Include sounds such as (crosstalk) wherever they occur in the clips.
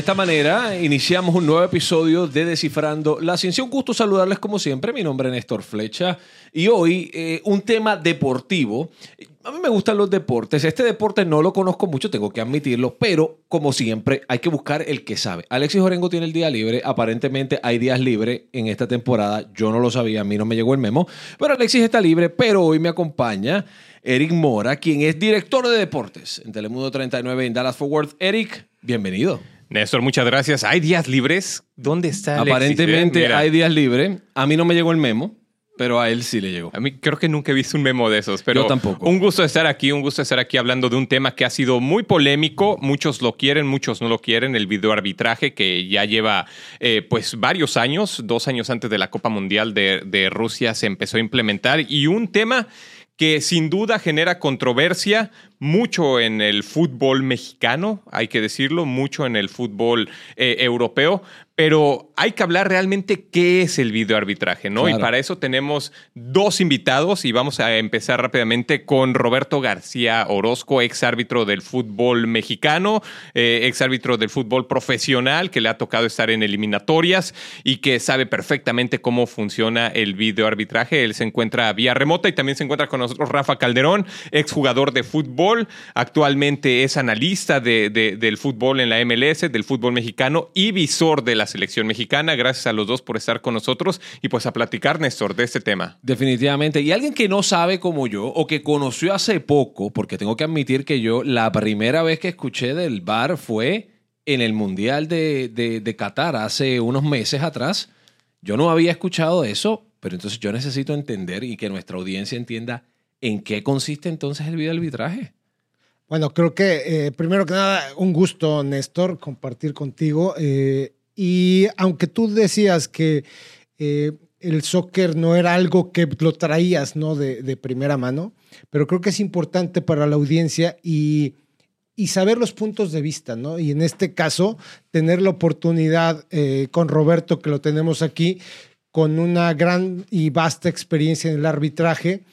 de esta manera iniciamos un nuevo episodio de Descifrando la Ciencia. Un gusto saludarles como siempre. Mi nombre es Néstor Flecha y hoy eh, un tema deportivo. A mí me gustan los deportes. Este deporte no lo conozco mucho, tengo que admitirlo, pero como siempre hay que buscar el que sabe. Alexis Orengo tiene el día libre. Aparentemente hay días libres en esta temporada. Yo no lo sabía, a mí no me llegó el memo. Pero Alexis está libre, pero hoy me acompaña Eric Mora, quien es director de deportes en Telemundo 39 en Dallas Fort Worth. Eric, bienvenido. Néstor, muchas gracias. ¿Hay días libres? ¿Dónde está Alexis? Aparentemente hay días libres. A mí no me llegó el memo. Pero a él sí le llegó. A mí creo que nunca he visto un memo de esos, pero Yo tampoco. un gusto estar aquí, un gusto estar aquí hablando de un tema que ha sido muy polémico. Muchos lo quieren, muchos no lo quieren. El videoarbitraje que ya lleva eh, pues varios años, dos años antes de la Copa Mundial de, de Rusia se empezó a implementar y un tema que sin duda genera controversia mucho en el fútbol mexicano, hay que decirlo, mucho en el fútbol eh, europeo, pero hay que hablar realmente qué es el videoarbitraje, ¿no? Claro. Y para eso tenemos dos invitados y vamos a empezar rápidamente con Roberto García Orozco, ex árbitro del fútbol mexicano, eh, ex árbitro del fútbol profesional, que le ha tocado estar en eliminatorias y que sabe perfectamente cómo funciona el videoarbitraje. Él se encuentra vía remota y también se encuentra con nosotros Rafa Calderón, ex jugador de fútbol Actualmente es analista de, de, del fútbol en la MLS, del fútbol mexicano y visor de la selección mexicana. Gracias a los dos por estar con nosotros y pues a platicar, Néstor, de este tema. Definitivamente. Y alguien que no sabe como yo o que conoció hace poco, porque tengo que admitir que yo la primera vez que escuché del bar fue en el Mundial de, de, de Qatar hace unos meses atrás. Yo no había escuchado eso, pero entonces yo necesito entender y que nuestra audiencia entienda en qué consiste entonces el videoarbitraje. Bueno, creo que eh, primero que nada, un gusto, Néstor, compartir contigo. Eh, y aunque tú decías que eh, el soccer no era algo que lo traías ¿no? de, de, primera mano, pero creo que es importante para la audiencia y, y saber los puntos de vista, ¿no? Y en este caso, tener la oportunidad con Roberto, que lo tenemos aquí, con una gran y vasta experiencia en el arbitraje,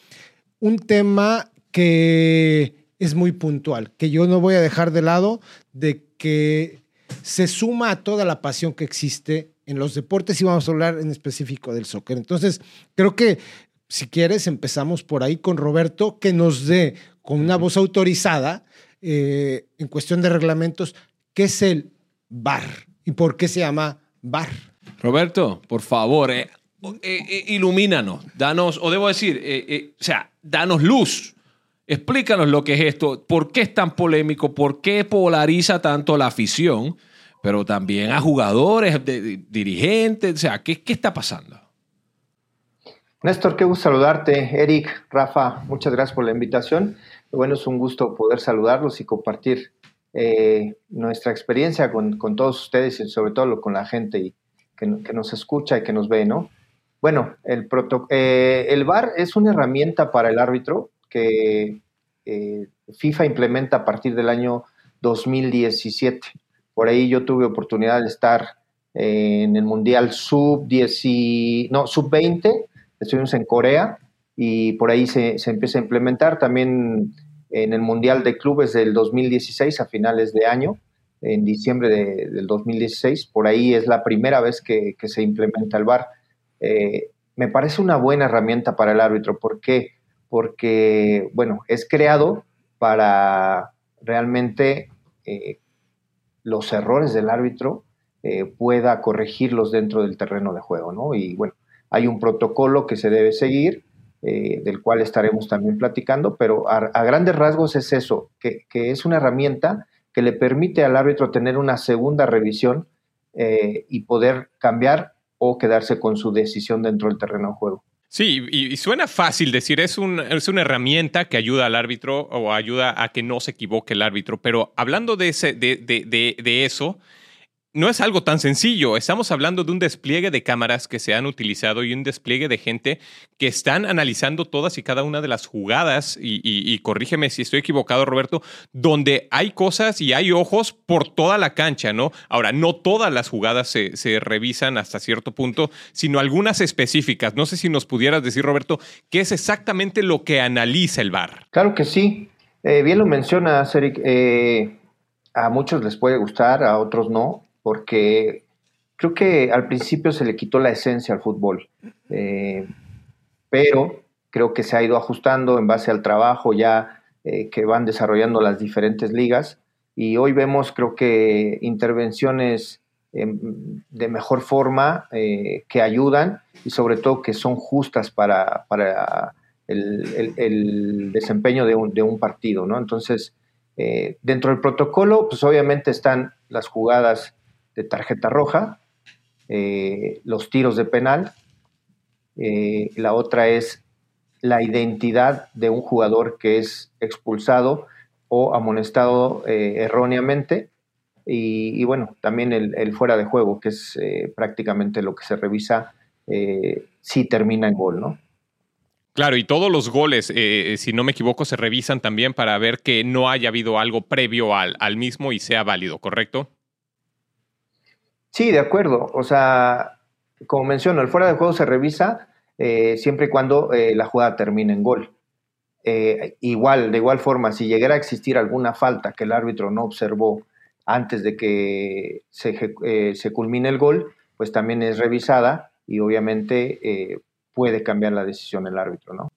un tema que es muy puntual, que yo no voy a dejar de lado, de que se suma a toda la pasión que existe en los deportes y vamos a hablar en específico del soccer. Entonces, creo que si quieres, empezamos por ahí con Roberto, que nos dé con una voz autorizada eh, en cuestión de reglamentos, qué es el VAR y por qué se llama VAR. Roberto, por favor, eh, eh, ilumínanos, danos, o debo decir, o sea, danos luz Explícanos lo que es esto, por qué es tan polémico, por qué polariza tanto la afición, pero también a jugadores, dirigentes, o sea, ¿qué, ¿qué, está pasando? Néstor, qué gusto saludarte. Eric, Rafa, muchas gracias por la invitación. Bueno, es un gusto poder saludarlos y compartir eh, nuestra experiencia con, con, todos ustedes y sobre todo con la gente y que, que, nos escucha y que nos ve, ¿no? Bueno, el, proto, eh, el VAR es una herramienta para el árbitro que eh, FIFA implementa a partir del año 2017. Por ahí yo tuve oportunidad de estar eh, en el Mundial Sub-10, no, Sub-20, estuvimos en Corea y por ahí se, empieza a implementar también en el Mundial de Clubes del 2016 a finales de año, en diciembre de, del 2016, por ahí es la primera vez que, que se implementa el VAR. Eh, me parece una buena herramienta para el árbitro, ¿por qué? Porque, bueno, es creado para realmente eh, los errores del árbitro eh, pueda corregirlos dentro del terreno de juego, ¿no? Y bueno, hay un protocolo que se debe seguir, eh, del cual estaremos también platicando, pero a, a grandes rasgos es eso, que, que, es una herramienta que le permite al árbitro tener una segunda revisión y poder cambiar o quedarse con su decisión dentro del terreno de juego. Sí, y, y, suena fácil decir, es, un, es una herramienta que ayuda al árbitro o ayuda a que no se equivoque el árbitro, pero hablando de, ese, de, de, de, de eso, no es algo tan sencillo. Estamos hablando de un despliegue de cámaras que se han utilizado y un despliegue de gente que están analizando todas y cada una de las jugadas, y, y, corrígeme si estoy equivocado, Roberto, donde hay cosas y hay ojos por toda la cancha, ¿no? Ahora, no todas las jugadas se, se revisan hasta cierto punto, sino algunas específicas. No sé si nos pudieras decir, Roberto, qué es exactamente lo que analiza el VAR. Claro que sí. Eh, bien lo mencionas, Eric. Eh, a muchos les puede gustar, a otros no. Porque creo que al principio se le quitó la esencia al fútbol, eh, pero creo que se ha ido ajustando en base al trabajo ya eh, que van desarrollando las diferentes ligas y hoy vemos creo que intervenciones em, de mejor forma eh, que ayudan y sobre todo que son justas para, el, desempeño de un, de un, partido, ¿no? Entonces, dentro del protocolo, pues obviamente están las jugadas de tarjeta roja, eh, los tiros de penal. Eh, la otra es la identidad de un jugador que es expulsado o amonestado eh, erróneamente. Y, bueno, también el, fuera de juego, que es prácticamente lo que se revisa si termina en gol, ¿no? Claro, y todos los goles, si no me equivoco, se revisan también para ver que no haya habido algo previo al, al mismo y sea válido, ¿correcto? Sí, de acuerdo. O sea, como menciono, el fuera de juego se revisa eh, siempre y cuando eh, la jugada termine en gol. Eh, igual, de igual forma, si llegara a existir alguna falta que el árbitro no observó antes de que se, se culmine el gol, pues también es revisada y obviamente puede cambiar la decisión el árbitro, ¿no?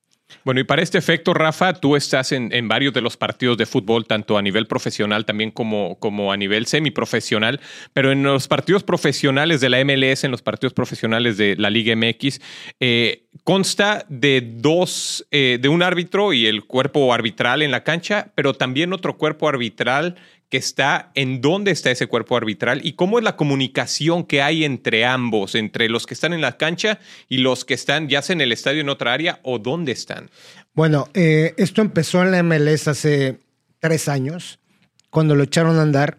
Bueno, y para este efecto, Rafa, tú estás en, varios de los partidos de fútbol, tanto a nivel profesional también como, como a nivel semiprofesional, pero en los partidos profesionales de la MLS, en los partidos profesionales de la Liga MX, eh, consta de dos, eh, de un árbitro y el cuerpo arbitral en la cancha, pero también otro cuerpo arbitral que está en dónde está ese cuerpo arbitral y cómo es la comunicación que hay entre ambos, entre los que están en la cancha y los que están ya sea en el estadio en otra área o dónde están. Bueno, eh, esto empezó en la MLS hace tres años, cuando lo echaron a andar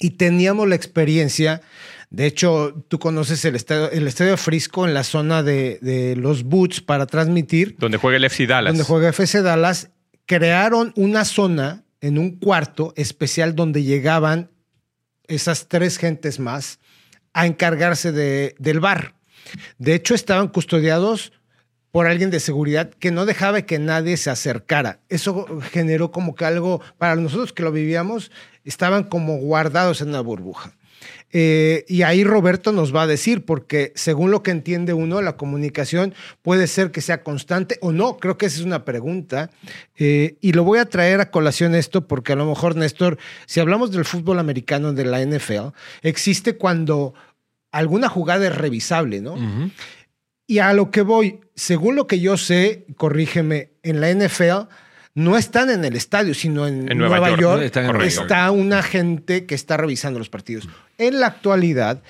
y teníamos la experiencia. De hecho, tú conoces el estadio, el estadio Frisco en la zona de, de los Boots para transmitir. Donde juega el FC Dallas. Donde juega FC Dallas. Crearon una zona en un cuarto especial donde llegaban esas tres gentes más a encargarse de, del bar. De hecho, estaban custodiados por alguien de seguridad que no dejaba que nadie se acercara. Eso generó como que algo, para nosotros que lo vivíamos, estaban como guardados en una burbuja. Eh, y ahí Roberto nos va a decir, porque según lo que entiende uno, la comunicación puede ser que sea constante o no. Creo que esa es una pregunta. Eh, y lo voy a traer a colación esto, porque a lo mejor, Néstor, si hablamos del fútbol americano de la NFL, existe cuando alguna jugada es revisable, ¿no? Y a lo que voy, según lo que yo sé, corrígeme, en la NFL no están en el estadio, sino en, Nueva, York, está una gente que está revisando los partidos. En la actualidad,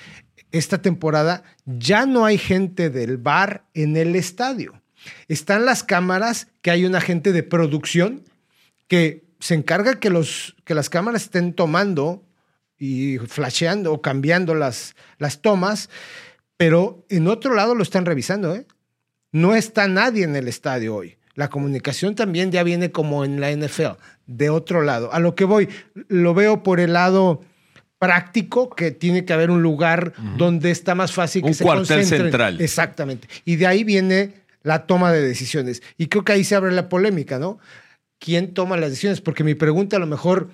esta temporada, ya no hay gente del bar en el estadio. Están las cámaras, que hay una gente de producción que se encarga que, los, que las cámaras estén tomando y flasheando o cambiando las, las tomas, pero en otro lado lo están revisando. ¿eh? No está nadie en el estadio hoy. La comunicación también ya viene como en la NFL, de otro lado. A lo que voy, lo veo por el lado práctico, que tiene que haber un lugar donde está más fácil que un se cuartel central. Exactamente. Y de ahí viene la toma de decisiones. Y creo que ahí se abre la polémica, ¿no? ¿Quién toma las decisiones? Porque mi pregunta a lo mejor,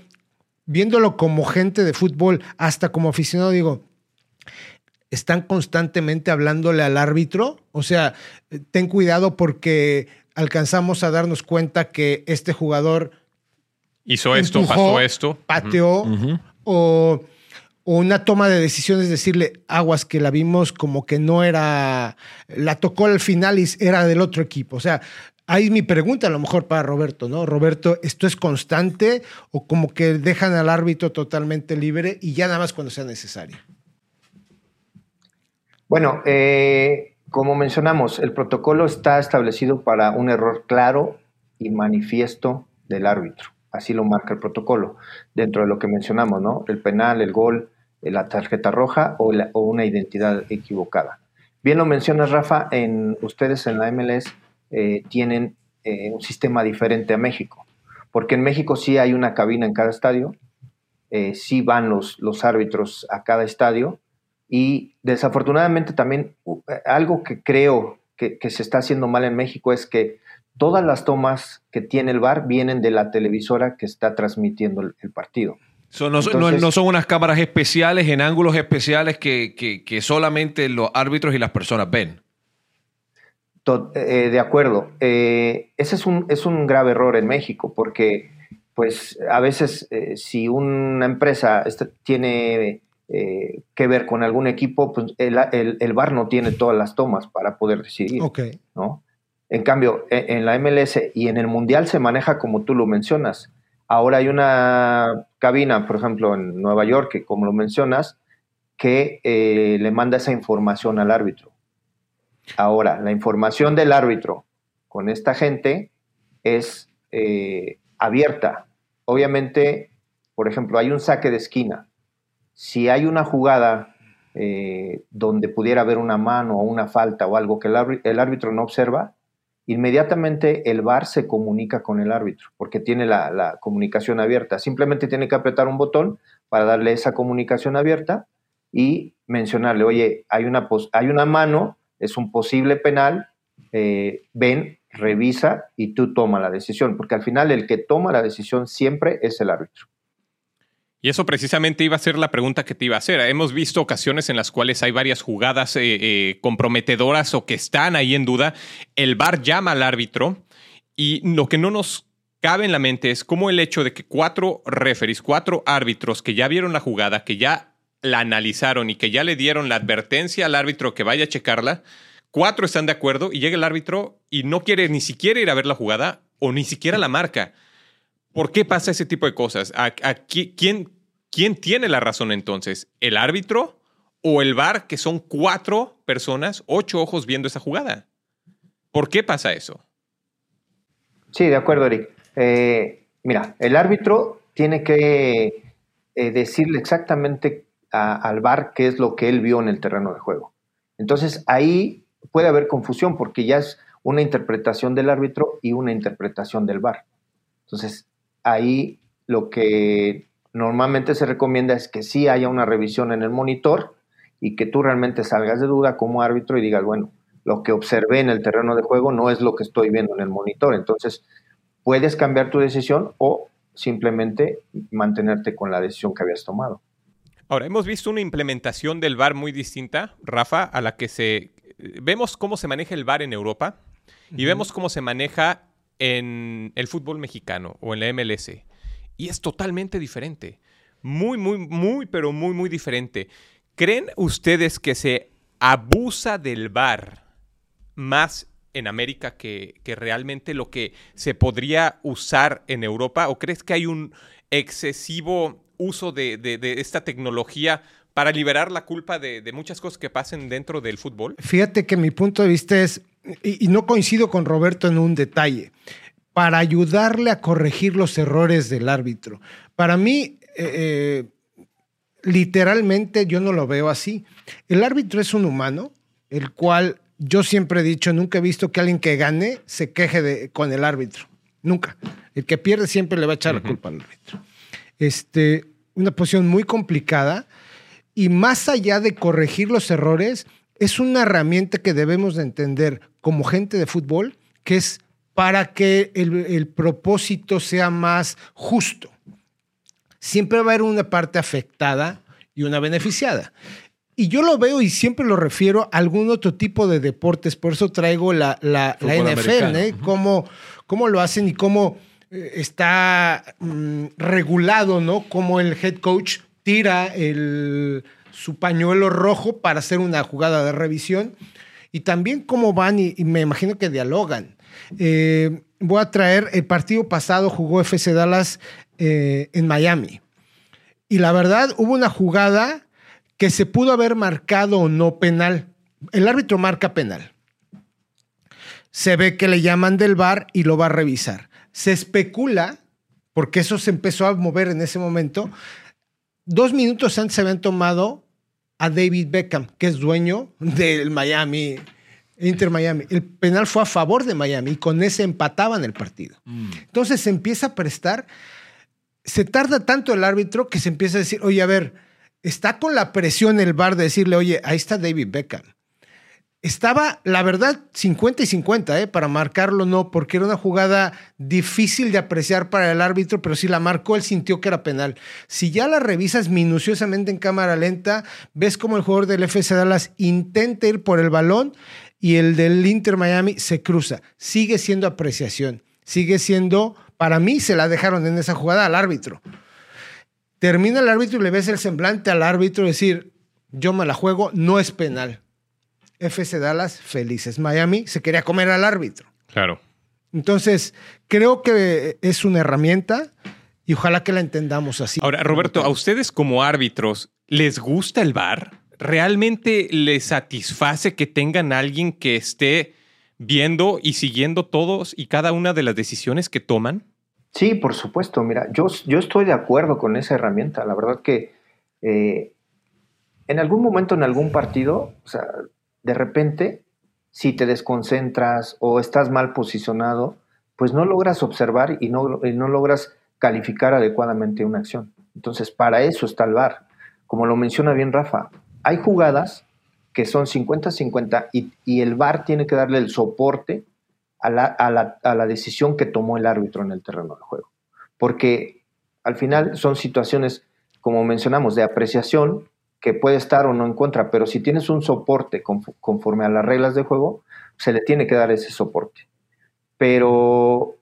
viéndolo como gente de fútbol, hasta como aficionado, digo, ¿están constantemente hablándole al árbitro? O sea, ten cuidado porque alcanzamos a darnos cuenta que este jugador hizo esto, pasó esto, pateó o, una toma de decisiones, decirle aguas que la vimos como que no era, la tocó al final y era del otro equipo. O sea, ahí mi pregunta a lo mejor para Roberto, ¿no? Roberto, ¿esto es constante o como que dejan al árbitro totalmente libre y ya nada más cuando sea necesario? Bueno, eh, como mencionamos, el protocolo está establecido para un error claro y manifiesto del árbitro. Así lo marca el protocolo, dentro de lo que mencionamos, ¿no? El penal, el gol, eh, la tarjeta roja o, una identidad equivocada. Bien lo mencionas, Rafa, en, ustedes en la MLS eh, tienen eh, un sistema diferente a México, porque en México sí hay una cabina en cada estadio, sí van los árbitros a cada estadio, y desafortunadamente también eh, algo que creo que, se está haciendo mal en México es que todas las tomas que tiene el VAR vienen de la televisora que está transmitiendo el, partido. So, no, no- no son unas cámaras especiales en ángulos especiales que, que- que solamente los árbitros y las personas ven. To- eh, de acuerdo. Eh, ese es un, es un grave error en México porque, pues, a veces eh, si una empresa este- tiene eh, que ver con algún equipo, pues el, el, el VAR no tiene todas las tomas para poder decidir. ¿no? En cambio, e- en la MLS y en el Mundial se maneja como tú lo mencionas. Ahora hay una cabina, por ejemplo, en Nueva York, que como lo mencionas, que eh, le manda esa información al árbitro. Ahora, la información del árbitro con esta gente es eh, abierta. Obviamente, por ejemplo, hay un saque de esquina. Si hay una jugada eh, donde pudiera haber una mano o una falta o algo que el, árbitro, no observa, inmediatamente el VAR se comunica con el árbitro, porque tiene la, comunicación abierta. Simplemente tiene que apretar un botón para darle esa comunicación abierta y mencionarle, oye, hay una, hay una mano, es un posible penal, eh, ven, revisa y tú toma la decisión, porque al final el que toma la decisión siempre es el árbitro. Y eso precisamente iba a ser la pregunta que te iba a hacer. Hemos visto ocasiones en las cuales hay varias jugadas eh, eh, comprometedoras o que están ahí en duda. El VAR llama al árbitro y lo que no nos cabe en la mente es cómo el hecho de que cuatro referees, cuatro árbitros que ya vieron la jugada, que ya la analizaron y que ya le dieron la advertencia al árbitro que vaya a checarla, cuatro están de acuerdo y llega el árbitro y no quiere ni siquiera ir a ver la jugada o ni siquiera la marca. ¿Por qué pasa ese tipo de cosas? ¿A, a qui- quién, tiene la razón entonces? ¿El árbitro o el VAR, que son cuatro personas, ocho ojos viendo esa jugada? ¿Por qué pasa eso? Sí, de acuerdo, Eric. Eh, mira, el árbitro tiene que eh, decirle exactamente al VAR qué es lo que él vio en el terreno de juego. Entonces ahí puede haber confusión porque ya es una interpretación del árbitro y una interpretación del VAR. Entonces ahí lo que normalmente se recomienda es que sí haya una revisión en el monitor y que tú realmente salgas de duda como árbitro y digas, bueno, lo que observé en el terreno de juego no es lo que estoy viendo en el monitor. Entonces, puedes cambiar tu decisión o simplemente mantenerte con la decisión que habías tomado. Ahora, hemos visto una implementación del VAR muy distinta, Rafa, a la que se... Vemos cómo se maneja el VAR en Europa y vemos cómo se maneja en el fútbol mexicano o en la MLS. Y es totalmente diferente. Muy, muy, muy, pero muy, muy diferente. ¿Creen ustedes que se abusa del VAR más en América que, que realmente lo que se podría usar en Europa? ¿O crees que hay un excesivo uso de, de- esta tecnología para liberar la culpa de, de muchas cosas que pasen dentro del fútbol? Fíjate que mi punto de vista es, y, y no coincido con Roberto en un detalle, para ayudarle a corregir los errores del árbitro. Para mí, eh, eh, literalmente yo no lo veo así. El árbitro es un humano, el cual yo siempre he dicho, nunca he visto que alguien que gane se queje de- con el árbitro. Nunca. El que pierde siempre le va a echar la culpa al árbitro. Este, una posición muy complicada y más allá de corregir los errores, es una herramienta que debemos de entender como gente de fútbol, que es para que el, el propósito sea más justo. Siempre va a haber una parte afectada y una beneficiada. Y yo lo veo y siempre lo refiero a algún otro tipo de deportes, por eso traigo la, la, NFL. ¿eh? cómo, cómo lo hacen y cómo eh, está mm, regulado, ¿no? Cómo el head coach tira el, su pañuelo rojo para hacer una jugada de revisión y también cómo van y, me imagino que dialogan. Eh, voy a traer, el partido pasado jugó FC Dallas eh, en Miami y la verdad hubo una jugada que se pudo haber marcado o no penal. El árbitro marca penal. Se ve que le llaman del bar y lo va a revisar. Se especula, porque eso se empezó a mover en ese momento, dos minutos antes se habían tomado a David Beckham, que es dueño del Miami, Inter Miami. El penal fue a favor de Miami y con ese empataban el partido. Entonces se empieza a prestar, se tarda tanto el árbitro que se empieza a decir, oye, a ver, está con la presión el bar de decirle, oye, ahí está David Beckham. Estaba, la verdad, 50 y 50, ¿eh? Para marcarlo no, porque era una jugada difícil de apreciar para el árbitro, pero si la marcó, él sintió que era penal. Si ya la revisas minuciosamente en cámara lenta, ves como el jugador del FC Dallas intenta ir por el balón y el del Inter Miami se cruza. Sigue siendo apreciación, sigue siendo, para mí se la dejaron en esa jugada al árbitro. Termina el árbitro y le ves el semblante al árbitro decir, yo me la juego, no es penal FC Dallas felices. Miami se quería comer al árbitro. Claro. Entonces, creo que es una herramienta y ojalá que la entendamos así. Ahora, Roberto, a ustedes como árbitros, ¿les gusta el VAR? ¿Realmente les satisface que tengan alguien que esté viendo y siguiendo todos y cada una de las decisiones que toman? Sí, por supuesto. Mira, yo, yo estoy de acuerdo con esa herramienta. La verdad que eh, en algún momento, en algún partido, o sea, de repente, si te desconcentras o estás mal posicionado, pues no logras observar y no, no logras calificar adecuadamente una acción. Entonces, para eso está el VAR. Como lo menciona bien Rafa, hay jugadas que son 50-50 y, el VAR tiene que darle el soporte a la, a la decisión que tomó el árbitro en el terreno del juego. Porque al final son situaciones, como mencionamos, de apreciación que puede estar o no en contra, pero si tienes un soporte conforme a las reglas de juego, se le tiene que dar ese soporte. Pero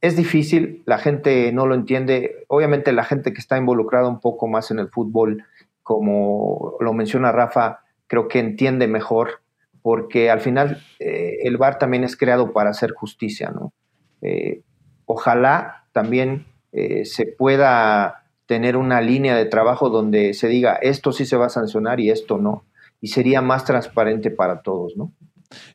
es difícil, la gente no lo entiende. Obviamente la gente que está involucrada un poco más en el fútbol, como lo menciona Rafa, creo que entiende mejor, porque al final eh, el VAR también es creado para hacer justicia, ¿no? Eh, ojalá también eh, se pueda tener una línea de trabajo donde se diga esto sí se va a sancionar y esto no. Y sería más transparente para todos, ¿no?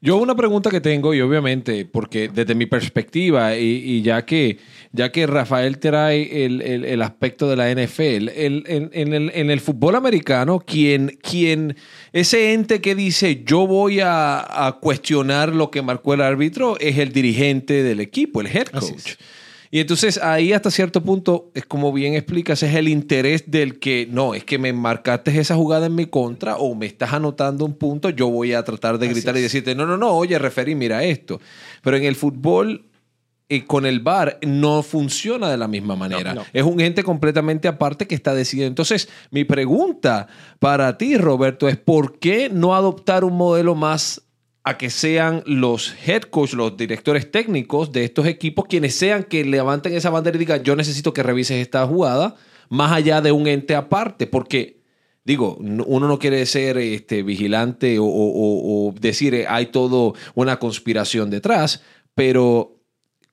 Yo una pregunta que tengo, y obviamente, porque desde mi perspectiva, y, ya, que, ya que Rafael trae el, aspecto de la NFL, en, el, fútbol americano, quien, quien, ese ente que dice yo voy a, cuestionar lo que marcó el árbitro es el dirigente del equipo, el head coach. Y entonces ahí hasta cierto punto, es como bien explicas, es el interés del que, no, es que me marcaste esa jugada en mi contra o me estás anotando un punto, yo voy a tratar de gritar y decirte, no, no, no, oye, referí, mira esto. Pero en el fútbol eh, con el VAR no funciona de la misma manera. Es un ente completamente aparte que está decidiendo. Entonces, mi pregunta para ti, Roberto, es ¿por qué no adoptar un modelo más a que sean los head coach, los directores técnicos de estos equipos, quienes sean que levanten esa bandera y digan, yo necesito que revises esta jugada, más allá de un ente aparte, porque digo, uno no quiere ser este, vigilante o, decir eh, hay todo una conspiración detrás, pero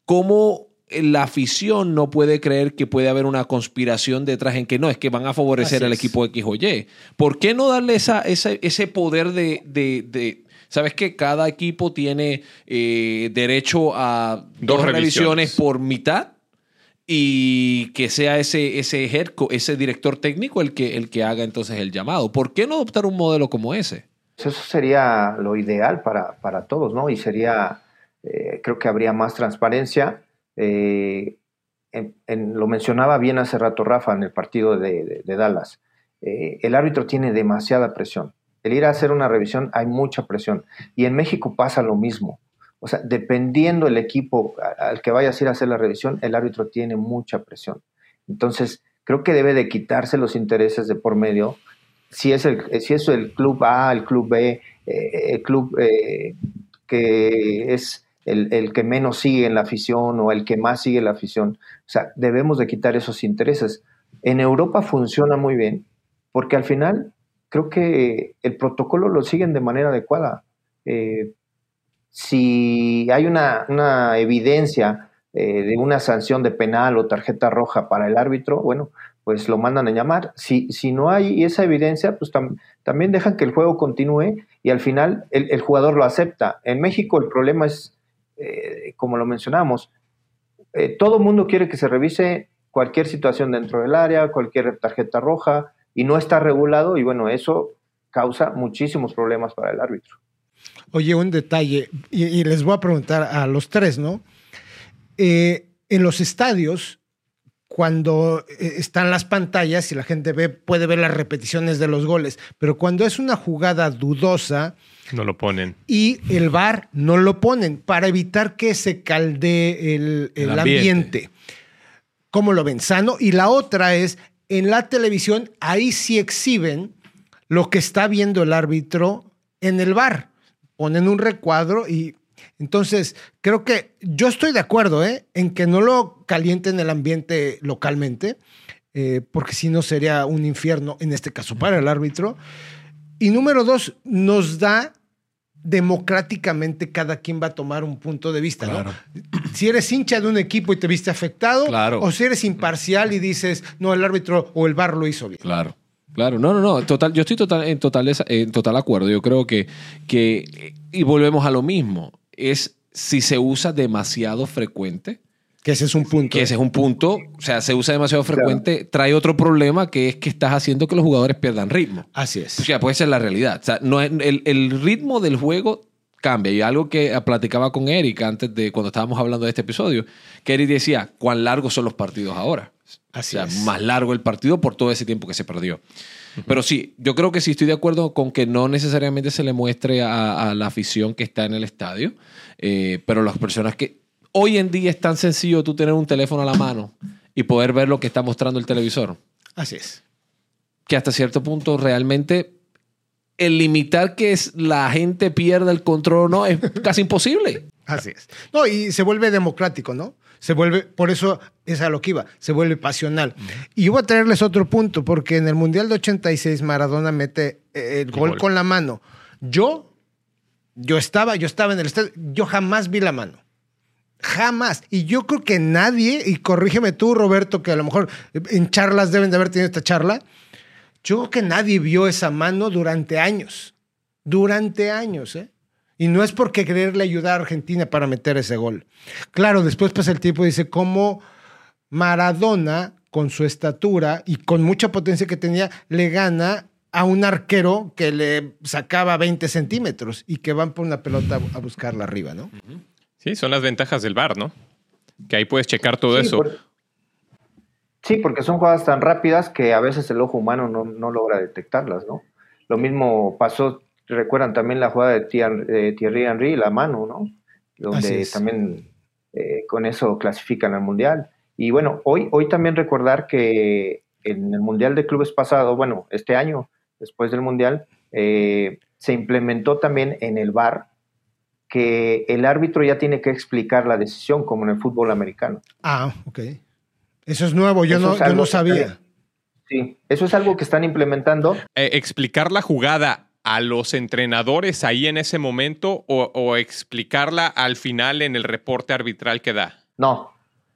¿cómo la afición no puede creer que puede haber una conspiración detrás en que no, es que van a favorecer al equipo X o Y. ¿Por qué no darle esa, ese poder de, ¿Sabes que cada equipo tiene eh, derecho a dos, revisiones. por mitad? Y que sea ese, ese, ese director técnico el que, el que haga entonces el llamado. ¿Por qué no adoptar un modelo como ese? Eso sería lo ideal para, todos, ¿no? Y sería, eh, creo que habría más transparencia. Eh, lo mencionaba bien hace rato Rafa en el partido de, Dallas. el árbitro tiene demasiada presión el ir a hacer una revisión hay mucha presión. Y en México pasa lo mismo. O sea, dependiendo el equipo al que vayas a ir a hacer la revisión, el árbitro tiene mucha presión. Entonces, creo que debe de quitarse los intereses de por medio. Si es el, si es el club A, el club B, eh, el club eh, que es el, el, que menos sigue en la afición o el que más sigue la afición. O sea, debemos de quitar esos intereses. En Europa funciona muy bien porque al final creo que el protocolo lo siguen de manera adecuada. Eh, si hay una, evidencia eh, de una sanción de penal o tarjeta roja para el árbitro, bueno, pues lo mandan a llamar. Si, si no hay esa evidencia, pues también dejan que el juego continúe y al final el, jugador lo acepta. En México el problema es, eh, como lo mencionamos, todo el mundo quiere que se revise cualquier situación dentro del área, cualquier tarjeta roja, y no está regulado y bueno, eso causa muchísimos problemas para el árbitro. Oye, un detalle, y, les voy a preguntar a los tres, ¿no? Eh, en los estadios, cuando eh, están las pantallas y la gente ve, puede ver las repeticiones de los goles, pero cuando es una jugada dudosa, No lo ponen. Y el bar no lo ponen para evitar que se caldee el, el El ambiente. ambiente. ¿Cómo lo ven? Sano. Y la otra es, en la televisión, ahí sí exhiben lo que está viendo el árbitro en el bar. Ponen un recuadro y entonces creo que yo estoy de acuerdo ¿eh? en que no lo calienten el ambiente localmente, eh, porque si no sería un infierno, en este caso para el árbitro. Y número dos, nos da democráticamente cada quien va a tomar un punto de vista, ¿no? Si eres hincha de un equipo y te viste afectado, Claro. o si eres imparcial y dices, no, el árbitro o el bar lo hizo bien. Claro. Claro, no, no, no, total, yo estoy total, en, total, en total acuerdo. Yo creo que, que, y volvemos a lo mismo, es si se usa demasiado frecuente, Que ese es un punto. que ese es un punto, o sea, se usa demasiado frecuente, trae otro problema que es que estás haciendo que los jugadores pierdan ritmo. Así es. O sea, puede ser la realidad. O sea, no es- el, el ritmo del juego cambia. Y algo que platicaba con Eric antes de cuando estábamos hablando de este episodio, que Eric decía, ¿cuán largos son los partidos ahora? Así o sea, es. más largo el partido por todo ese tiempo que se perdió. Pero sí, yo creo que sí estoy de acuerdo con que no necesariamente se le muestre a, a la afición que está en el estadio, eh, pero las personas que... Hoy en día es tan sencillo tú tener un teléfono a la mano y poder ver lo que está mostrando el televisor Así es. que hasta cierto punto realmente el limitar que es la gente pierda el control o no es (laughs) casi imposible. Así es. No, y se vuelve democrático, ¿no? Se vuelve, por eso es a lo que iba, se vuelve pasional. Y yo voy a traerles otro punto, porque en el Mundial de 86 Maradona mete el gol gol. con la mano. Yo, yo estaba, yo estaba en el estadio, yo jamás vi la mano. Jamás. Y yo creo que nadie, y corrígeme tú, Roberto, que a lo mejor en charlas deben de haber tenido esta charla, yo creo que nadie vio esa mano durante años. Durante años, ¿eh? Y no es porque quererle ayudar a Argentina para meter ese gol. Claro, después pasa el tiempo y dice cómo Maradona, con su estatura y con mucha potencia que tenía, le gana a un arquero que le sacaba 20 centímetros y que van por una pelota a buscarla arriba, ¿no? Sí, son las ventajas del bar, ¿no? Que ahí puedes checar todo Sí, eso. por- sí, porque son jugadas tan rápidas que a veces el ojo humano no, no logra detectarlas, ¿no? Lo mismo pasó, recuerdan también la jugada de Thierry, de Thierry Henry, la mano, ¿no? Donde también eh, con eso clasifican al Mundial. Y bueno, hoy, hoy también recordar que en el Mundial de Clubes pasado, bueno, este año, después del Mundial, eh, se implementó también en el VAR que el árbitro ya tiene que explicar la decisión, como en el fútbol americano. Ah, ok. Eso es nuevo, yo, no, es yo no sabía. Sí, eso es algo que están implementando. Eh, ¿Explicar la jugada a los entrenadores ahí en ese momento o, o explicarla al final en el reporte arbitral que da? No,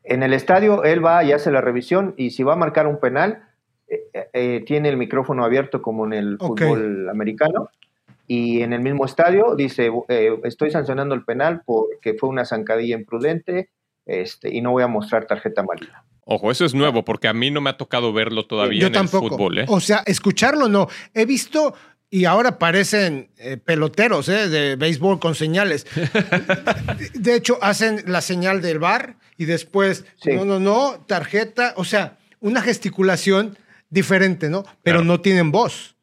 en el estadio él va y hace la revisión y si va a marcar un penal, eh, eh, tiene el micrófono abierto como en el fútbol americano y en el mismo estadio dice, eh, estoy sancionando el penal porque fue una zancadilla imprudente este, y no voy a mostrar tarjeta amarilla. Ojo, eso es nuevo porque a mí no me ha tocado verlo todavía Yo en tampoco. el fútbol. ¿eh? O sea, escucharlo no. He visto y ahora parecen eh, peloteros ¿eh? de béisbol con señales. (laughs) de hecho, hacen la señal del bar y después, Sí. no, no, no, tarjeta. O sea, una gesticulación diferente, ¿no? Pero Claro. no tienen voz.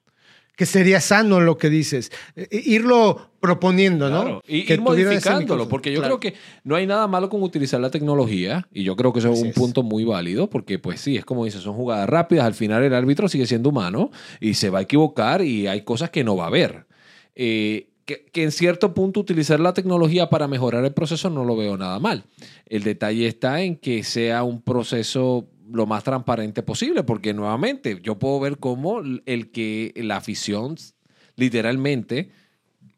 Que sería sano lo que dices. Eh, irlo proponiendo, ¿no? Claro, Y que ir modificándolo, porque yo Claro. creo que no hay nada malo con utilizar la tecnología, y yo creo que eso es un es. punto muy válido, porque pues sí, es como dices, son jugadas rápidas, al final el árbitro sigue siendo humano y se va a equivocar y hay cosas que no va a ver. Eh, que, que en cierto punto utilizar la tecnología para mejorar el proceso no lo veo nada mal. El detalle está en que sea un proceso lo más transparente posible, porque nuevamente yo puedo ver cómo el que la afición literalmente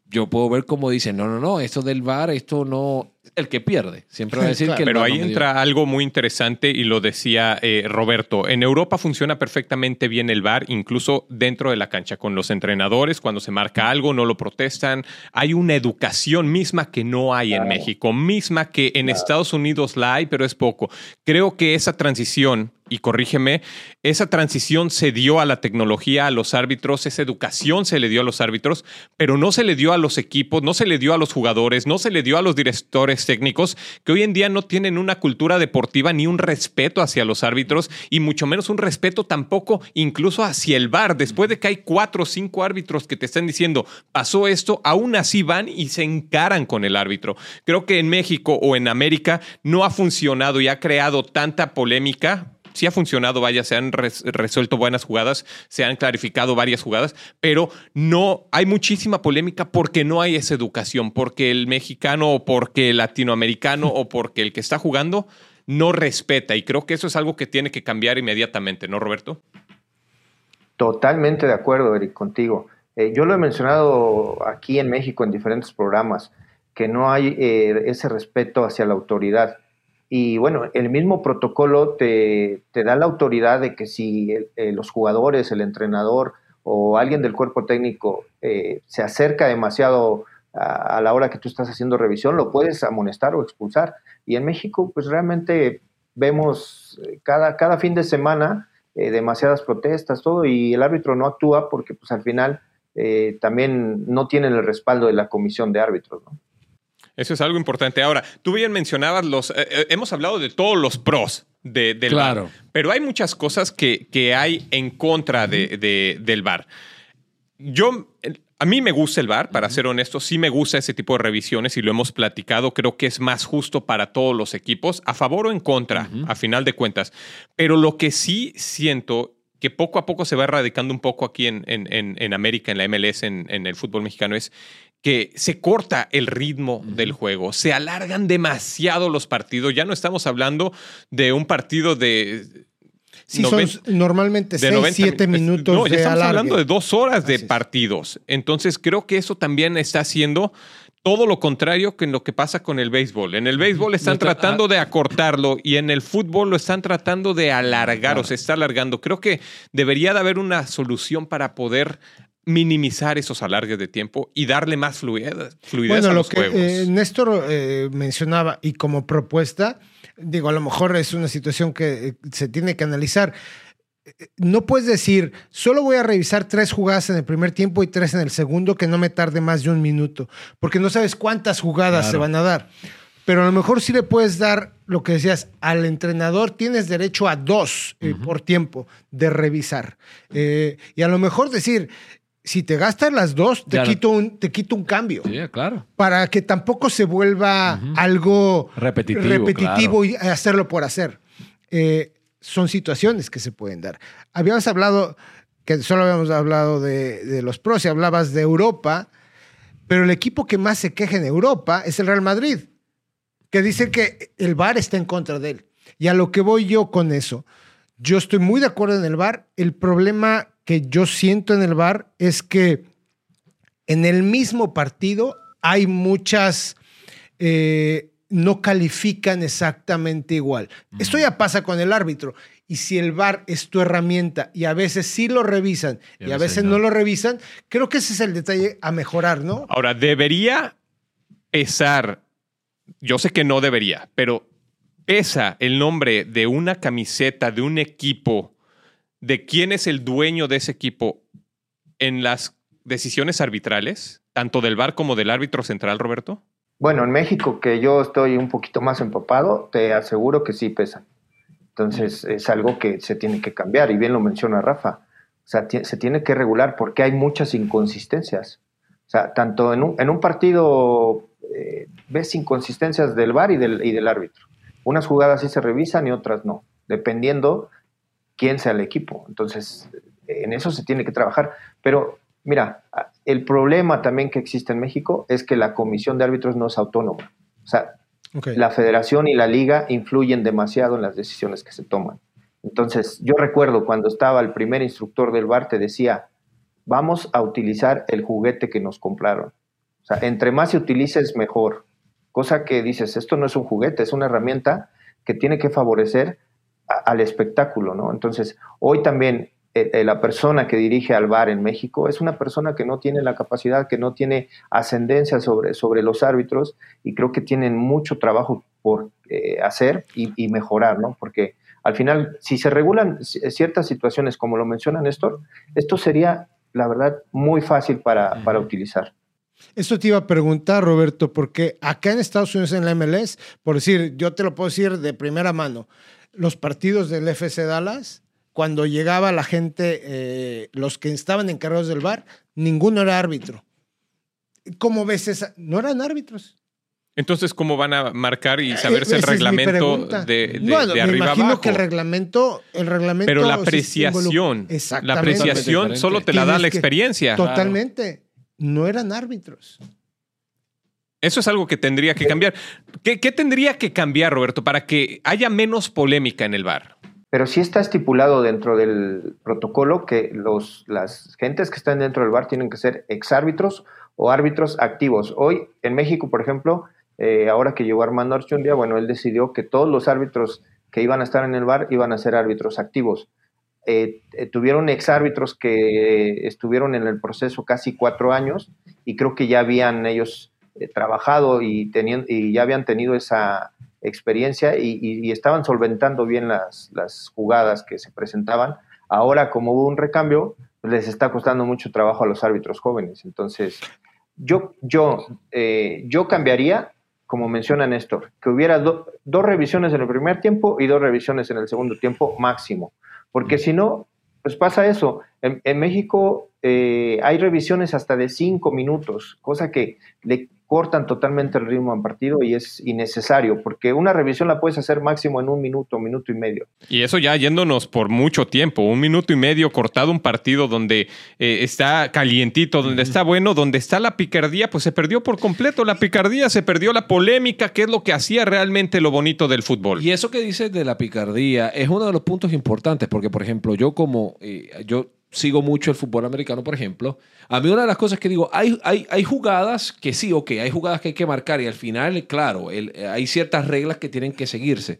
yo puedo ver cómo dicen, no, no, no, esto del VAR, esto no, el que pierde. Siempre va a decir (laughs) Claro. que el Pero VAR ahí no me dio. entra algo muy interesante y lo decía eh, Roberto. En Europa funciona perfectamente bien el VAR, incluso dentro de la cancha, con los entrenadores. Cuando se marca algo, no lo protestan. Hay una educación misma que no hay en México, misma que en Estados Unidos la hay, pero es poco. Creo que esa transición y corrígeme, esa transición se dio a la tecnología, a los árbitros, esa educación se le dio a los árbitros, pero no se le dio a los equipos, no se le dio a los jugadores, no se le dio a los directores técnicos, que hoy en día no tienen una cultura deportiva ni un respeto hacia los árbitros y mucho menos un respeto tampoco incluso hacia el VAR. Después de que hay cuatro o cinco árbitros que te están diciendo, pasó esto, aún así van y se encaran con el árbitro. Creo que en México o en América no ha funcionado y ha creado tanta polémica sí ha funcionado, vaya, se han resuelto buenas jugadas, se han clarificado varias jugadas, pero no hay muchísima polémica porque no hay esa educación, porque el mexicano o porque el latinoamericano o porque el que está jugando no respeta y creo que eso es algo que tiene que cambiar inmediatamente, ¿no, Roberto? Totalmente de acuerdo, Eric, contigo. Eh, yo lo he mencionado aquí en México en diferentes programas, que no hay eh, ese respeto hacia la autoridad. Y bueno, el mismo protocolo te, da la autoridad de que si eh, los jugadores, el entrenador o alguien del cuerpo técnico eh, se acerca demasiado a, la hora que tú estás haciendo revisión, lo puedes amonestar o expulsar. Y en México, pues realmente vemos eh, cada, cada fin de semana demasiadas protestas, todo, y el árbitro no actúa porque pues al final también no tienen el respaldo de la comisión de árbitros, ¿no? Eso es algo importante. Ahora, tú bien mencionabas los. Eh, eh, hemos hablado de todos los pros de, del claro. pero hay muchas cosas que, que hay en contra de, del bar. Yo. A mí me gusta el bar, para ser honesto, sí me gusta ese tipo de revisiones y lo hemos platicado. Creo que es más justo para todos los equipos, a favor o en contra, a final de cuentas. Pero lo que sí siento que poco a poco se va erradicando un poco aquí en, en, en, América, en la MLS, en, el fútbol mexicano, es que se corta el ritmo del juego, se alargan demasiado los partidos. Ya no estamos hablando de un partido de Sí, son normalmente 6, 7 minutos. No, ya estamos hablando de dos horas de partidos. Entonces, creo que eso también está haciendo todo lo contrario que en lo que pasa con el béisbol. En el béisbol están tratando de acortarlo y en el fútbol lo están tratando de alargar o se está alargando. Creo que debería de haber una solución para poder minimizar esos alargues de tiempo y darle más fluidez, fluidez bueno, a los lo que eh, Néstor eh, mencionaba y como propuesta, digo, a lo mejor es una situación que eh, se tiene que analizar. No puedes decir, solo voy a revisar tres jugadas en el primer tiempo y tres en el segundo, que no me tarde más de un minuto, porque no sabes cuántas jugadas se van a dar. Pero a lo mejor sí le puedes dar lo que decías, al entrenador tienes derecho a dos por tiempo de revisar. y a lo mejor decir, si te gastas las dos, te, quito un, te quito un cambio. Sí, claro. Para que tampoco se vuelva algo repetitivo, repetitivo y hacerlo por hacer. Eh, son situaciones que se pueden dar. Habíamos hablado, que solo habíamos hablado de, los pros y hablabas de Europa, pero el equipo que más se queja en Europa es el Real Madrid, que dice que el VAR está en contra de él. Y a lo que voy yo con eso, yo estoy muy de acuerdo en el VAR. El problema que yo siento en el bar es que en el mismo partido hay muchas, eh, no califican exactamente igual. Esto ya pasa con el árbitro. Y si el VAR es tu herramienta y a veces sí lo revisan y, a veces, no. lo revisan, creo que ese es el detalle a mejorar, ¿no? Ahora, debería pesar, yo sé que no debería, pero pesa el nombre de una camiseta de un equipo de quién es el dueño de ese equipo en las decisiones arbitrales, tanto del VAR como del árbitro central, Roberto? Bueno, en México, que yo estoy un poquito más empapado, te aseguro que sí pesan. Entonces es algo que se tiene que cambiar, y bien lo menciona Rafa. O sea, se tiene que regular porque hay muchas inconsistencias. O sea, tanto en un, partido eh, ves inconsistencias del VAR y del árbitro. Unas jugadas sí se revisan y otras no, dependiendo quién sea el equipo. Entonces, en eso se tiene que trabajar. Pero mira, el problema también que existe en México es que la comisión de árbitros no es autónoma. O sea, la federación y la liga influyen demasiado en las decisiones que se toman. Entonces, yo recuerdo cuando estaba el primer instructor del bar, te decía, vamos a utilizar el juguete que nos compraron. O sea, entre más se utilices, mejor. Cosa que dices, esto no es un juguete, es una herramienta que tiene que favorecer al espectáculo, ¿no? Entonces, hoy también eh, eh, la persona que dirige al bar en México es una persona que no tiene la capacidad, que no tiene ascendencia sobre, sobre los árbitros y creo que tienen mucho trabajo por eh, hacer y, mejorar, ¿no? Porque al final, si se regulan ciertas situaciones, como lo menciona Néstor, esto sería, la verdad, muy fácil para, para utilizar. Esto te iba a preguntar, Roberto, porque acá en Estados Unidos, en la MLS, por decir, yo te lo puedo decir de primera mano, los partidos del FC Dallas, cuando llegaba la gente, eh, los que estaban encargados del bar, ninguno era árbitro. ¿Cómo ves esa? No eran árbitros. Entonces, ¿cómo van a marcar y saberse el reglamento de, de, bueno, de, arriba me imagino abajo? que el reglamento, el reglamento. Pero la apreciación, la apreciación solo te la da la que- experiencia. Totalmente. No eran árbitros. Eso es algo que tendría que cambiar. ¿Qué, tendría que cambiar, Roberto, para que haya menos polémica en el bar? Pero sí está estipulado dentro del protocolo que los, las gentes que están dentro del bar tienen que ser exárbitros o árbitros activos. Hoy en México, por ejemplo, eh, ahora que llegó Armando Archundia, bueno, él decidió que todos los árbitros que iban a estar en el bar iban a ser árbitros activos. Eh, eh, tuvieron exárbitros que estuvieron en el proceso casi cuatro años y creo que ya habían ellos eh, trabajado y, teniendo, y ya habían tenido esa experiencia y, estaban solventando bien las, jugadas que se presentaban. Ahora, como hubo un recambio, les está costando mucho trabajo a los árbitros jóvenes. Entonces, yo, yo, eh, yo cambiaría, como menciona Néstor, que hubiera do- dos revisiones en el primer tiempo y dos revisiones en el segundo tiempo máximo. Porque si no, pues pasa eso. En, en México eh, hay revisiones hasta de cinco minutos, cosa que le cortan totalmente el ritmo al partido y es innecesario, porque una revisión la puedes hacer máximo en un minuto, minuto y medio. Y eso ya yéndonos por mucho tiempo, un minuto y medio cortado un partido donde eh, está calientito, donde está bueno, donde está la picardía, pues se perdió por completo la picardía, se perdió la polémica, que es lo que hacía realmente lo bonito del fútbol. Y eso que dices de la picardía es uno de los puntos importantes, porque, por ejemplo, yo como eh, yo sigo mucho el fútbol americano, por ejemplo, a mí una de las cosas que digo, hay, hay, hay jugadas que sí, ok, hay jugadas que hay que marcar y al final, claro, el- hay ciertas reglas que tienen que seguirse,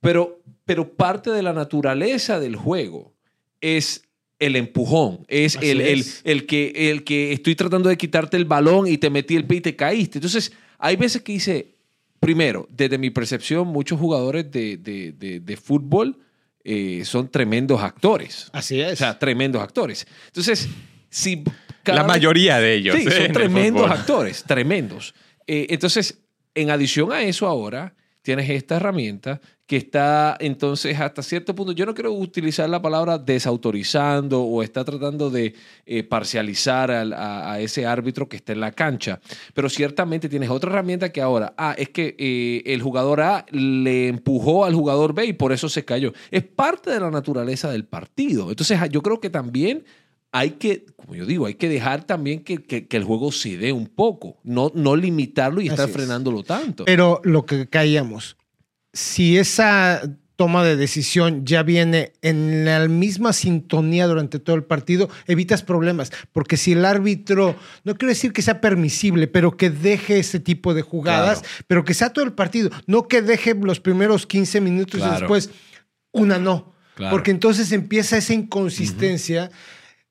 pero, pero parte de la naturaleza del juego es el empujón, es el, el- es. el que, el que estoy tratando de quitarte el balón y te metí el pie y te caíste. Entonces, hay veces que dice, primero, desde mi percepción, muchos jugadores de, de- de- de fútbol eh, son tremendos actores. Así es. O sea, tremendos actores. Entonces, si... cada la vez- mayoría de ellos. Sí, ¿eh? son tremendos actores, tremendos. Eh, entonces, en adición a eso ahora, tienes esta herramienta que está entonces hasta cierto punto, yo no quiero utilizar la palabra desautorizando o está tratando de eh, parcializar al- a, a ese árbitro que está en la cancha, pero ciertamente tienes otra herramienta que ahora, ah, es que eh, el jugador A le empujó al jugador B y por eso se cayó. Es parte de la naturaleza del partido. Entonces, ah, yo creo que también hay que, como yo digo, hay que dejar también que, que- que el juego se dé un poco, no, no limitarlo y estar es. frenándolo tanto. Pero lo que caíamos, si esa toma de decisión ya viene en la misma sintonía durante todo el partido, evitas problemas. Porque si el árbitro, no quiero decir que sea permisible, pero que deje ese tipo de jugadas, Claro. pero que sea todo el partido, no que deje los primeros 15 minutos y después una no. Claro. Porque entonces empieza esa inconsistencia.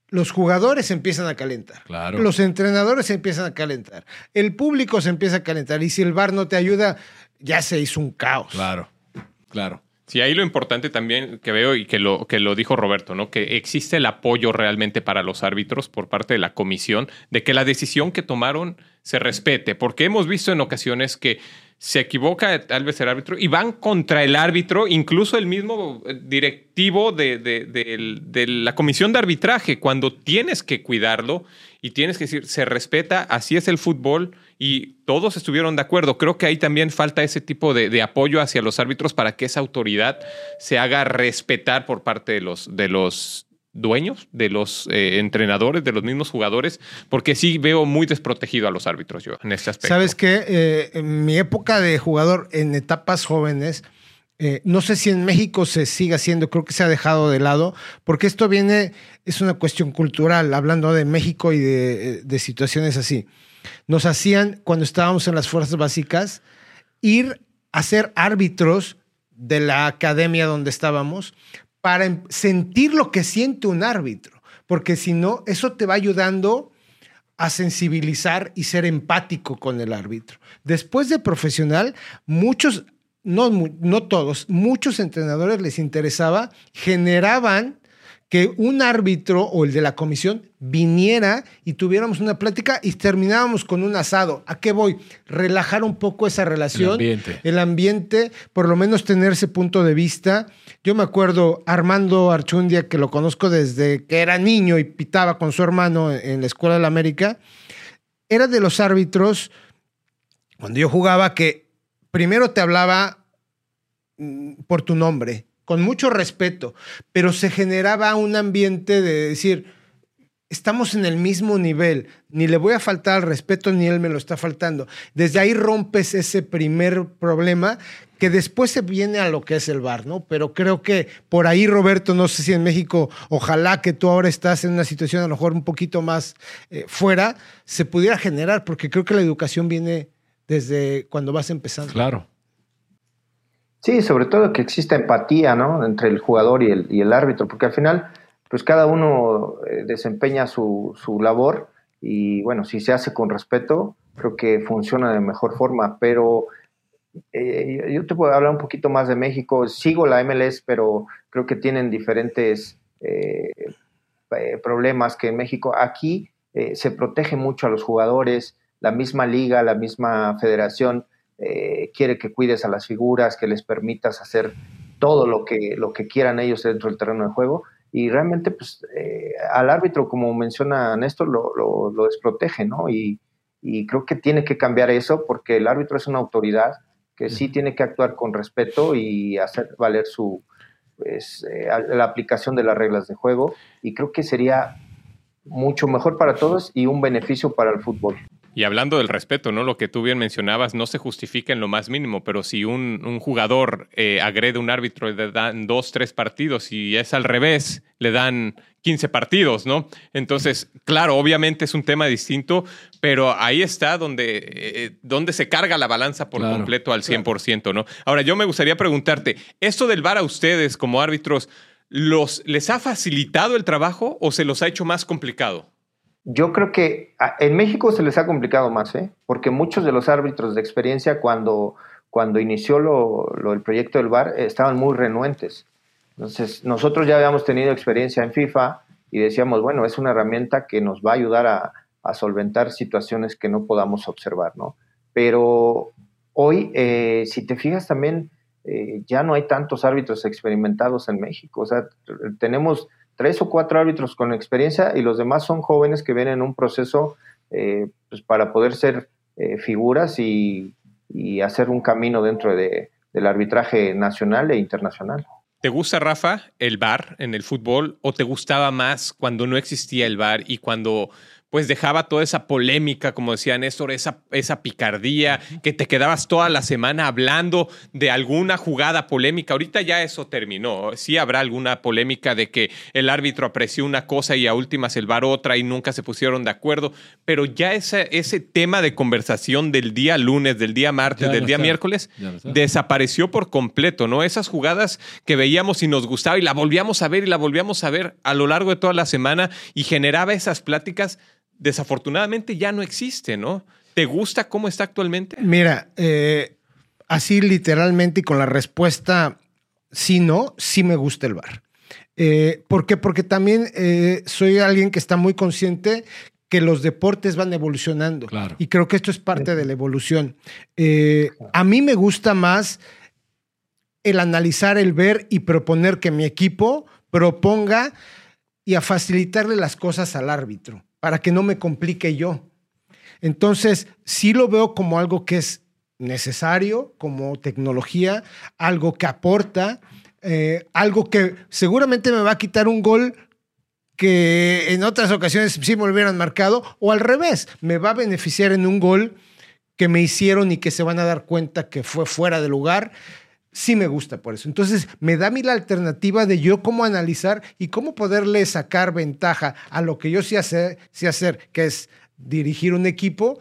Los jugadores empiezan a calentar. Claro. Los entrenadores se empiezan a calentar. El público se empieza a calentar. Y si el VAR no te ayuda, ya se hizo un caos. Claro, claro. Sí, ahí lo importante también que veo y que lo, que lo dijo Roberto, ¿no? Que existe el apoyo realmente para los árbitros por parte de la comisión de que la decisión que tomaron se respete, porque hemos visto en ocasiones que se equivoca tal vez el árbitro y van contra el árbitro, incluso el mismo eh, directivo de, de- de la comisión de arbitraje, cuando tienes que cuidarlo y tienes que decir, se respeta, así es el fútbol y todos estuvieron de acuerdo. Creo que ahí también falta ese tipo de, apoyo hacia los árbitros para que esa autoridad se haga respetar por parte de los, de los dueños, de los eh, entrenadores, de los mismos jugadores, porque sí veo muy desprotegido a los árbitros yo en este aspecto. ¿Sabes qué? Eh, en mi época de jugador en etapas jóvenes, eh, no sé si en México se sigue haciendo, creo que se ha dejado de lado, porque esto viene, es una cuestión cultural, hablando de México y de, de situaciones así. Nos hacían, cuando estábamos en las fuerzas básicas, ir a ser árbitros de la academia donde estábamos para em- sentir lo que siente un árbitro, porque si no, eso te va ayudando a sensibilizar y ser empático con el árbitro. Después de profesional, muchos no, no todos, muchos entrenadores les interesaba, generaban que un árbitro o el de la comisión viniera y tuviéramos una plática y terminábamos con un asado. ¿A qué voy? Relajar un poco esa relación. El ambiente. El ambiente, por lo menos tener ese punto de vista. Yo me acuerdo Armando Archundia, que lo conozco desde que era niño y pitaba con su hermano en la Escuela de la América. Era de los árbitros, cuando yo jugaba, que primero te hablaba mm, por tu nombre con mucho respeto, pero se generaba un ambiente de decir, estamos en el mismo nivel, ni le voy a faltar al respeto ni él me lo está faltando. Desde ahí rompes ese primer problema que después se viene a lo que es el bar, ¿no? Pero creo que por ahí, Roberto, no sé si en México, ojalá que tú ahora estás en una situación a lo mejor un poquito más eh, fuera, se pudiera generar, porque creo que la educación viene desde cuando vas empezando. Claro. Sí, sobre todo que exista empatía, ¿no? Entre el jugador y el, y el árbitro, porque al final, pues cada uno eh, desempeña su, su, labor y bueno, si se hace con respeto, creo que funciona de mejor forma, pero eh, yo te puedo hablar un poquito más de México, sigo la MLS, pero creo que tienen diferentes eh, problemas que en México. Aquí se protege mucho a los jugadores, la misma liga, la misma federación eh, quiere que cuides a las figuras, que les permitas hacer todo lo que, lo que quieran ellos dentro del terreno de juego. Y realmente, pues, eh, al árbitro, como menciona Néstor, lo, lo, desprotege, ¿no? Y, creo que tiene que cambiar eso porque el árbitro es una autoridad que sí tiene que actuar con respeto y hacer valer su, pues, eh, la aplicación de las reglas de juego. Y creo que sería mucho mejor para todos y un beneficio para el fútbol. Y hablando del respeto, ¿no? Lo que tú bien mencionabas no se justifica en lo más mínimo, pero si un, un jugador eh, agrede a un árbitro y le dan dos, tres partidos y es al revés, le dan 15 partidos, ¿no? Entonces, claro, obviamente es un tema distinto, pero ahí está donde, eh, donde se carga la balanza por completo al 100%, ¿no? Ahora, yo me gustaría preguntarte, ¿esto del VAR a ustedes como árbitros, los, ¿les ha facilitado el trabajo o se los ha hecho más complicado? Yo creo que en México se les ha complicado más, ¿eh? porque muchos de los árbitros de experiencia cuando, cuando inició lo, el proyecto del VAR estaban muy renuentes. Entonces, nosotros ya habíamos tenido experiencia en FIFA y decíamos, bueno, es una herramienta que nos va a ayudar a, solventar situaciones que no podamos observar, ¿no? Pero hoy, eh, si te fijas también, eh, ya no hay tantos árbitros experimentados en México. O sea, tenemos tres o cuatro árbitros con experiencia y los demás son jóvenes que vienen en un proceso eh, pues para poder ser eh, figuras y, hacer un camino dentro de, del arbitraje nacional e internacional. ¿Te gusta, Rafa, el bar en el fútbol o te gustaba más cuando no existía el bar y cuando pues dejaba toda esa polémica, como decía Néstor, esa, esa picardía, que te quedabas toda la semana hablando de alguna jugada polémica. Ahorita ya eso terminó. Sí habrá alguna polémica de que el árbitro apreció una cosa y a últimas el otra y nunca se pusieron de acuerdo, pero ya ese, ese tema de conversación del día lunes, del día martes, del día miércoles, desapareció por completo, ¿no? Esas jugadas que veíamos y nos gustaba y la volvíamos a ver y la volvíamos a ver a lo largo de toda la semana y generaba esas pláticas desafortunadamente ya no existe, ¿no? ¿Te gusta cómo está actualmente? Mira, eh, así literalmente y con la respuesta sí, no, sí me gusta el bar. Eh, ¿Por qué? Porque también eh, soy alguien que está muy consciente que los deportes van evolucionando. Claro. Y creo que esto es parte de la evolución. a mí me gusta más el analizar, el ver y proponer que mi equipo proponga y a facilitarle las cosas al árbitro para que no me complique yo. Entonces, sí lo veo como algo que es necesario, como tecnología, algo que aporta, eh, algo que seguramente me va a quitar un gol que en otras ocasiones sí me hubieran marcado, o al revés, me va a beneficiar en un gol que me hicieron y que se van a dar cuenta que fue fuera de lugar sí me gusta por eso. Entonces, me da a mí la alternativa de yo cómo analizar y cómo poderle sacar ventaja a lo que yo sé hacer, hacer que es dirigir un equipo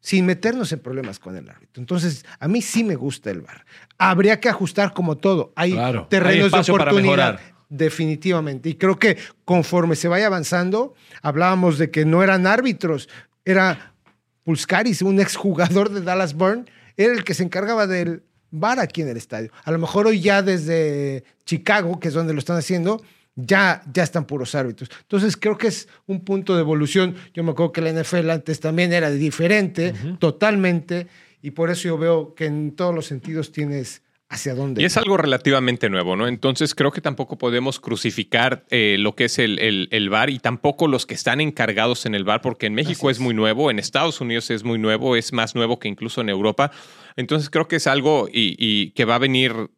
sin meternos en problemas con el árbitro. Entonces, a mí sí me gusta el VAR. Habría que ajustar como todo. Hay terrenos de oportunidad. Definitivamente. Y creo que conforme se vaya avanzando, hablábamos de que no eran árbitros, era Pulskaris, un exjugador de Dallas Burn, era el que se encargaba del, VAR aquí en el estadio. A lo mejor hoy ya desde Chicago, que es donde lo están haciendo, ya, ya están puros árbitros. Entonces creo que es un punto de evolución. Yo me acuerdo que la NFL antes también era diferente, totalmente, y por eso yo veo que en todos los sentidos tienes hacia dónde. Y es algo relativamente nuevo, ¿no? Entonces creo que tampoco podemos crucificar eh, lo que es el, el, VAR y tampoco los que están encargados en el VAR, porque en México es. muy nuevo, en Estados Unidos es muy nuevo, es más nuevo que incluso en Europa. Entonces creo que es algo y que va a venir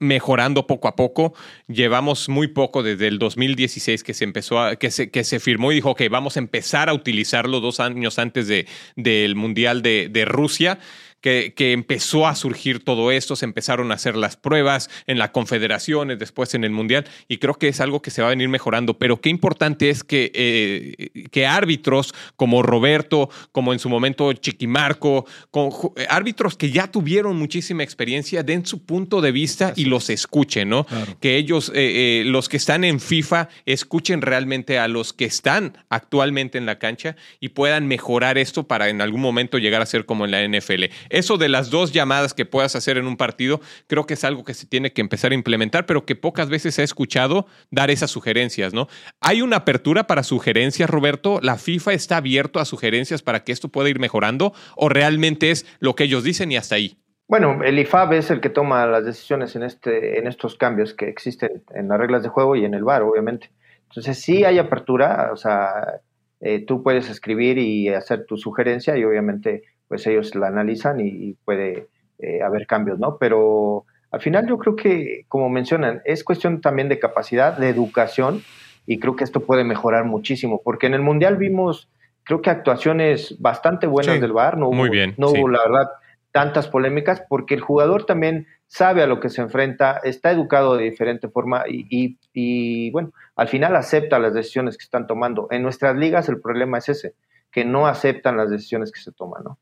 mejorando poco a poco. Llevamos muy poco desde el 2016 que se empezó a, que se, que se firmó y dijo que vamos a empezar a utilizarlo dos años antes de, del Mundial de, de Rusia que, empezó a surgir todo esto, se empezaron a hacer las pruebas en las confederaciones, después en el Mundial, y creo que es algo que se va a venir mejorando. Pero qué importante es que, eh, que árbitros como Roberto, como en su momento Chiquimarco, con, árbitros que ya tuvieron muchísima experiencia, den su punto de vista y los escuchen, ¿no? Que ellos, eh, eh, los que están en FIFA, escuchen realmente a los que están actualmente en la cancha y puedan mejorar esto para en algún momento llegar a ser como en la NFL. Eso de las dos llamadas que puedas hacer en un partido, creo que es algo que se tiene que empezar a implementar, pero que pocas veces he escuchado dar esas sugerencias, ¿no? ¿Hay una apertura para sugerencias, Roberto? ¿La FIFA está abierto a sugerencias para que esto pueda ir mejorando? ¿O realmente es lo que ellos dicen y hasta ahí? Bueno, el IFAB es el que toma las decisiones en, este, en estos cambios que existen en las reglas de juego y en el VAR, obviamente. Entonces, sí hay apertura, o sea, eh, tú puedes escribir y hacer tu sugerencia y obviamente pues ellos la analizan y, puede eh, haber cambios, ¿no? Pero al final yo creo que, como mencionan, es cuestión también de capacidad, de educación, y creo que esto puede mejorar muchísimo, porque en el Mundial vimos, creo que actuaciones bastante buenas del VAR, no hubo, Muy bien, no hubo, la verdad, tantas polémicas, porque el jugador también sabe a lo que se enfrenta, está educado de diferente forma y, y, bueno, al final acepta las decisiones que están tomando. En nuestras ligas el problema es ese, que no aceptan las decisiones que se toman, ¿no?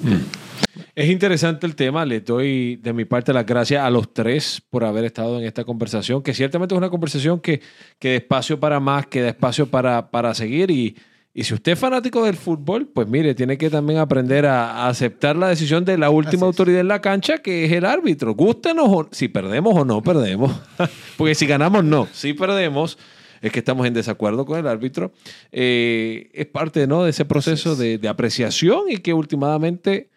Mm. Es interesante el tema, les doy de mi parte las gracias a los tres por haber estado en esta conversación, que ciertamente es una conversación que, que da espacio para más, que da espacio para, para seguir y, y si usted es fanático del fútbol, pues mire, tiene que también aprender a, aceptar la decisión de la última autoridad en la cancha, que es el árbitro. Gústenos o, si perdemos o no perdemos. (laughs) Porque si ganamos, no. Si perdemos, es que estamos en desacuerdo con el árbitro, eh, es parte ¿no? de ese proceso de, apreciación y que últimamente,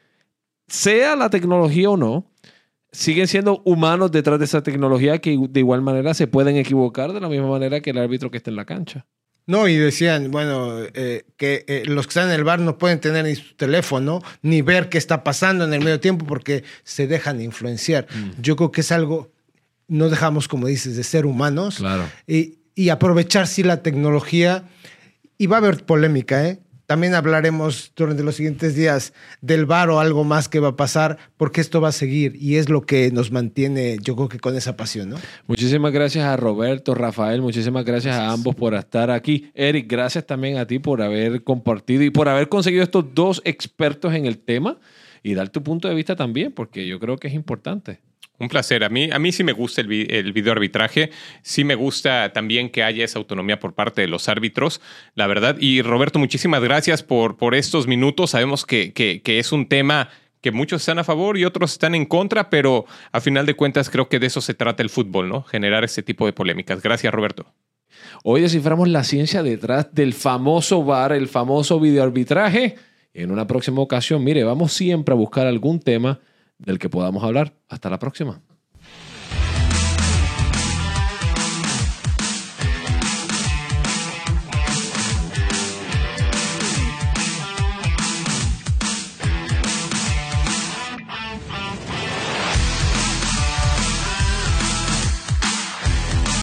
sea la tecnología o no, siguen siendo humanos detrás de esa tecnología que de igual manera se pueden equivocar de la misma manera que el árbitro que está en la cancha. No, y decían, bueno, eh, que eh, los que están en el bar no pueden tener ni su teléfono, ni ver qué está pasando en el medio tiempo porque se dejan influenciar. Mm. Yo creo que es algo, no dejamos, como dices, de ser humanos. Claro. Y, y aprovechar sí la tecnología. Y va a haber polémica, ¿eh? También hablaremos durante los siguientes días del bar o algo más que va a pasar, porque esto va a seguir y es lo que nos mantiene, yo creo que con esa pasión, ¿no? Muchísimas gracias a Roberto, Rafael, muchísimas gracias, a ambos por estar aquí. Eric, gracias también a ti por haber compartido y por haber conseguido estos dos expertos en el tema y dar tu punto de vista también, porque yo creo que es importante. Un placer. A mí, a mí sí me gusta el, el video arbitraje. Sí me gusta también que haya esa autonomía por parte de los árbitros, la verdad. Y Roberto, muchísimas gracias por, por estos minutos. Sabemos que, que, es un tema que muchos están a favor y otros están en contra, pero a final de cuentas creo que de eso se trata el fútbol, ¿no? Generar ese tipo de polémicas. Gracias, Roberto. Hoy desciframos la ciencia detrás del famoso VAR, el famoso videoarbitraje. En una próxima ocasión, mire, vamos siempre a buscar algún tema del que podamos hablar. Hasta la próxima.